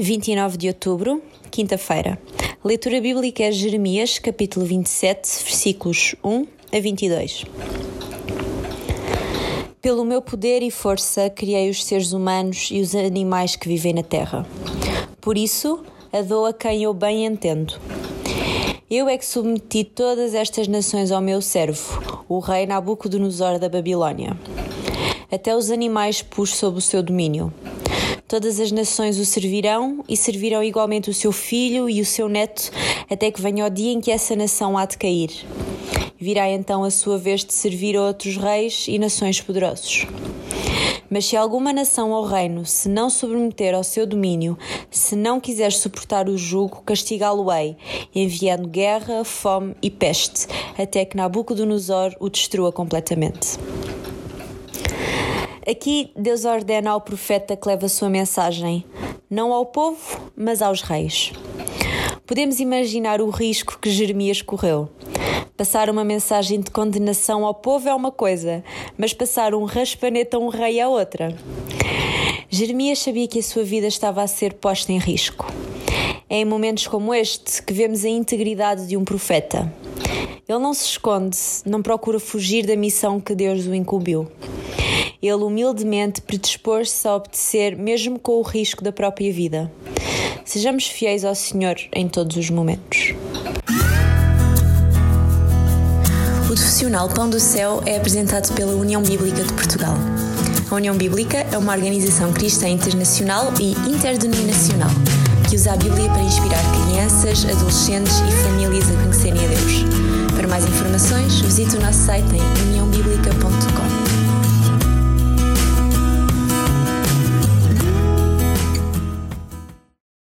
29 de outubro, quinta-feira. Leitura bíblica é Jeremias, capítulo 27, versículos 1 a 22. Pelo meu poder e força criei os seres humanos e os animais que vivem na terra. Por isso, a dou a quem eu bem entendo. Eu é que submeti todas estas nações ao meu servo, o rei Nabucodonosor da Babilônia. Até os animais pus sob o seu domínio. Todas as nações o servirão e servirão igualmente o seu filho e o seu neto, até que venha o dia em que essa nação há de cair. Virá então a sua vez de servir a outros reis e nações poderosos. Mas se alguma nação ou reino se não submeter ao seu domínio, se não quiser suportar o jugo, castigá-lo-ei, enviando guerra, fome e peste, até que Nabucodonosor o destrua completamente. Aqui Deus ordena ao profeta que leve a sua mensagem, não ao povo, mas aos reis. Podemos imaginar o risco que Jeremias correu. Passar uma mensagem de condenação ao povo é uma coisa, mas passar um raspanete a um rei é outra. Jeremias sabia que a sua vida estava a ser posta em risco. É em momentos como este que vemos a integridade de um profeta. Ele não se esconde, não procura fugir da missão que Deus o incumbiu ele humildemente predispôs-se a obedecer, mesmo com o risco da própria vida. Sejamos fiéis ao Senhor em todos os momentos. O profissional Pão do Céu é apresentado pela União Bíblica de Portugal. A União Bíblica é uma organização cristã internacional e interdenominacional que usa a Bíblia para inspirar crianças, adolescentes e famílias a conhecerem a Deus. Para mais informações, visite o nosso site em união